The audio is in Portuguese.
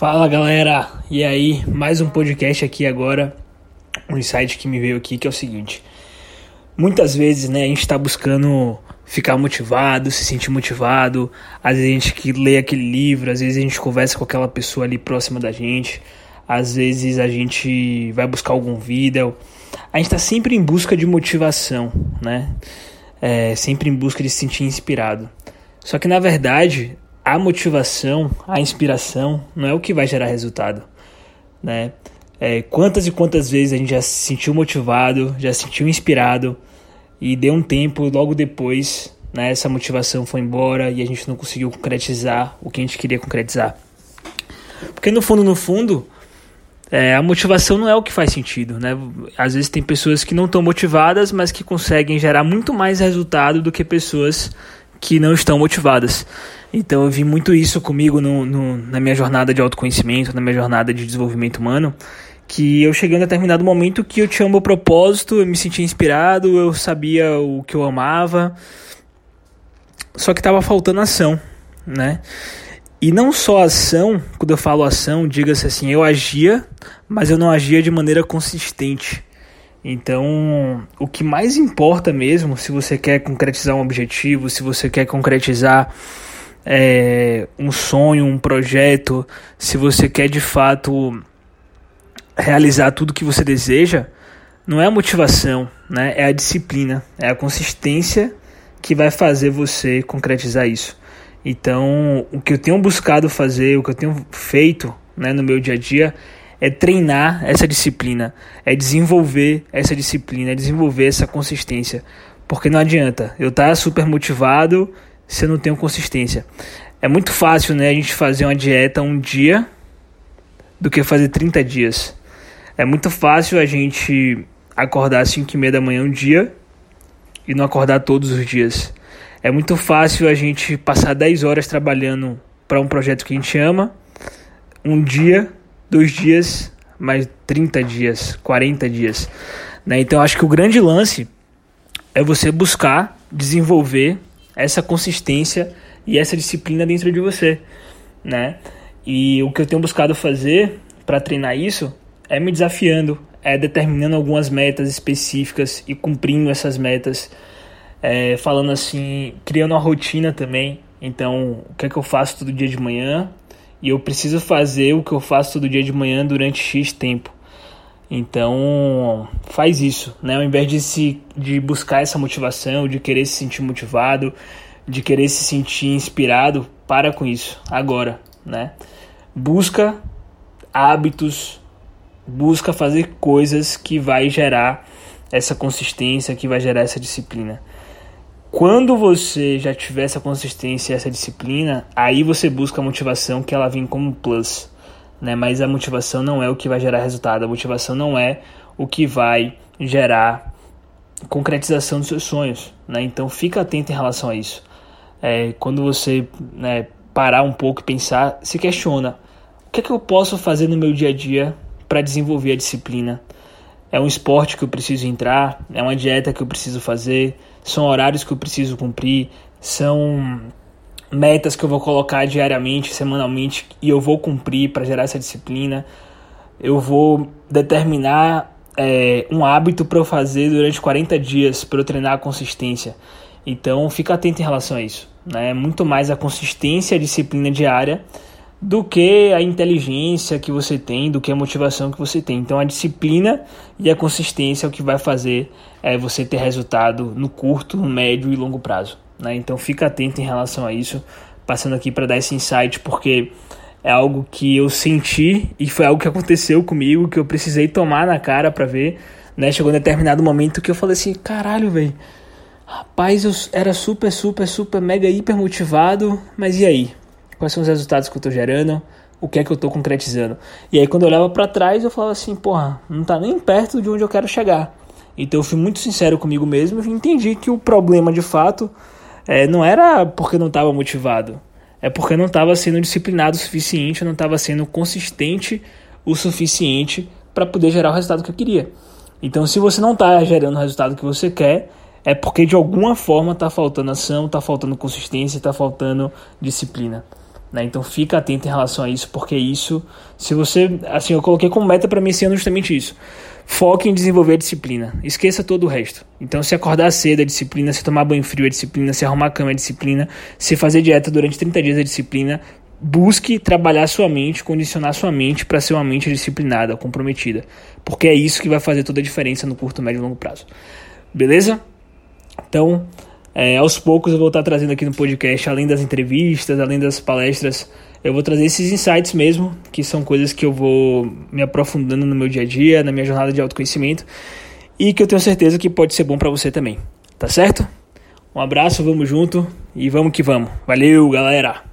Fala galera, e aí, mais um podcast aqui agora. Um insight que me veio aqui que é o seguinte: muitas vezes, né, a gente está buscando ficar motivado, se sentir motivado. Às vezes a gente que lê aquele livro, às vezes a gente conversa com aquela pessoa ali próxima da gente, às vezes a gente vai buscar algum vídeo. A gente está sempre em busca de motivação, né? É, sempre em busca de se sentir inspirado. Só que na verdade a motivação, a inspiração não é o que vai gerar resultado, né? É, quantas e quantas vezes a gente já se sentiu motivado, já se sentiu inspirado e deu um tempo logo depois, né, essa motivação foi embora e a gente não conseguiu concretizar o que a gente queria concretizar. Porque no fundo, no fundo, é, a motivação não é o que faz sentido, né? Às vezes tem pessoas que não estão motivadas, mas que conseguem gerar muito mais resultado do que pessoas que não estão motivadas. Então eu vi muito isso comigo no, no, na minha jornada de autoconhecimento, na minha jornada de desenvolvimento humano, que eu cheguei em determinado momento que eu tinha o meu propósito, eu me sentia inspirado, eu sabia o que eu amava, só que estava faltando ação, né? E não só ação, quando eu falo ação, diga-se assim, eu agia, mas eu não agia de maneira consistente. Então, o que mais importa mesmo, se você quer concretizar um objetivo, se você quer concretizar é, um sonho, um projeto, se você quer de fato realizar tudo que você deseja, não é a motivação, né? é a disciplina, é a consistência que vai fazer você concretizar isso. Então, o que eu tenho buscado fazer, o que eu tenho feito né, no meu dia a dia é treinar essa disciplina, é desenvolver essa disciplina, é desenvolver essa consistência. Porque não adianta eu estar tá super motivado se eu não tenho consistência. É muito fácil, né, a gente fazer uma dieta um dia do que fazer 30 dias. É muito fácil a gente acordar às 5 e meia da manhã um dia e não acordar todos os dias. É muito fácil a gente passar 10 horas trabalhando para um projeto que a gente ama, um dia, dois dias, mais 30 dias, 40 dias. Né? Então acho que o grande lance é você buscar desenvolver essa consistência e essa disciplina dentro de você, né? E o que eu tenho buscado fazer para treinar isso é me desafiando, é determinando algumas metas específicas e cumprindo essas metas, é, falando assim, criando uma rotina também. Então, o que é que eu faço todo dia de manhã? E eu preciso fazer o que eu faço todo dia de manhã durante X tempo. Então, faz isso, né? Ao invés de, se, de buscar essa motivação, de querer se sentir motivado, de querer se sentir inspirado, para com isso, agora, né? Busca hábitos, busca fazer coisas que vai gerar essa consistência, que vai gerar essa disciplina. Quando você já tiver essa consistência, essa disciplina, aí você busca a motivação que ela vem como plus né? Mas a motivação não é o que vai gerar resultado, a motivação não é o que vai gerar concretização dos seus sonhos, né? Então fica atento em relação a isso. É, quando você né, parar um pouco e pensar, se questiona: o que é que eu posso fazer no meu dia a dia para desenvolver a disciplina? É um esporte que eu preciso entrar? É uma dieta que eu preciso fazer? São horários que eu preciso cumprir? São metas que eu vou colocar diariamente, semanalmente e eu vou cumprir para gerar essa disciplina. Eu vou determinar é, um hábito para eu fazer durante 40 dias para eu treinar a consistência. Então fica atento em relação a isso. Né? Muito mais a consistência e a disciplina diária do que a inteligência que você tem, do que a motivação que você tem. Então a disciplina e a consistência é o que vai fazer é, você ter resultado no curto, médio e longo prazo. Né? Então fica atento em relação a isso, passando aqui para dar esse insight, porque é algo que eu senti e foi algo que aconteceu comigo, que eu precisei tomar na cara para ver. Né? Chegou um determinado momento que eu falei assim: caralho, velho. Rapaz, eu era super, super, super, mega, hiper motivado, mas e aí? Quais são os resultados que eu tô gerando? O que é que eu tô concretizando? E aí, quando eu olhava para trás, eu falava assim: porra, não tá nem perto de onde eu quero chegar. Então, eu fui muito sincero comigo mesmo e entendi que o problema de fato é, não era porque não estava motivado, é porque não estava sendo disciplinado o suficiente, não estava sendo consistente o suficiente para poder gerar o resultado que eu queria. Então, se você não está gerando o resultado que você quer, é porque de alguma forma está faltando ação, está faltando consistência, está faltando disciplina. Né? Então fica atento em relação a isso, porque isso, se você, assim, eu coloquei como meta para mim esse ano justamente isso. Foque em desenvolver a disciplina. Esqueça todo o resto. Então, se acordar cedo é disciplina, se tomar banho frio é disciplina, se arrumar a cama é disciplina, se fazer dieta durante 30 dias é disciplina. Busque trabalhar sua mente, condicionar sua mente para ser uma mente disciplinada, comprometida. Porque é isso que vai fazer toda a diferença no curto, médio e longo prazo. Beleza? Então, é, aos poucos eu vou estar trazendo aqui no podcast, além das entrevistas, além das palestras, eu vou trazer esses insights mesmo, que são coisas que eu vou me aprofundando no meu dia a dia, na minha jornada de autoconhecimento, e que eu tenho certeza que pode ser bom para você também. Tá certo? Um abraço, vamos junto e vamos que vamos. Valeu, galera!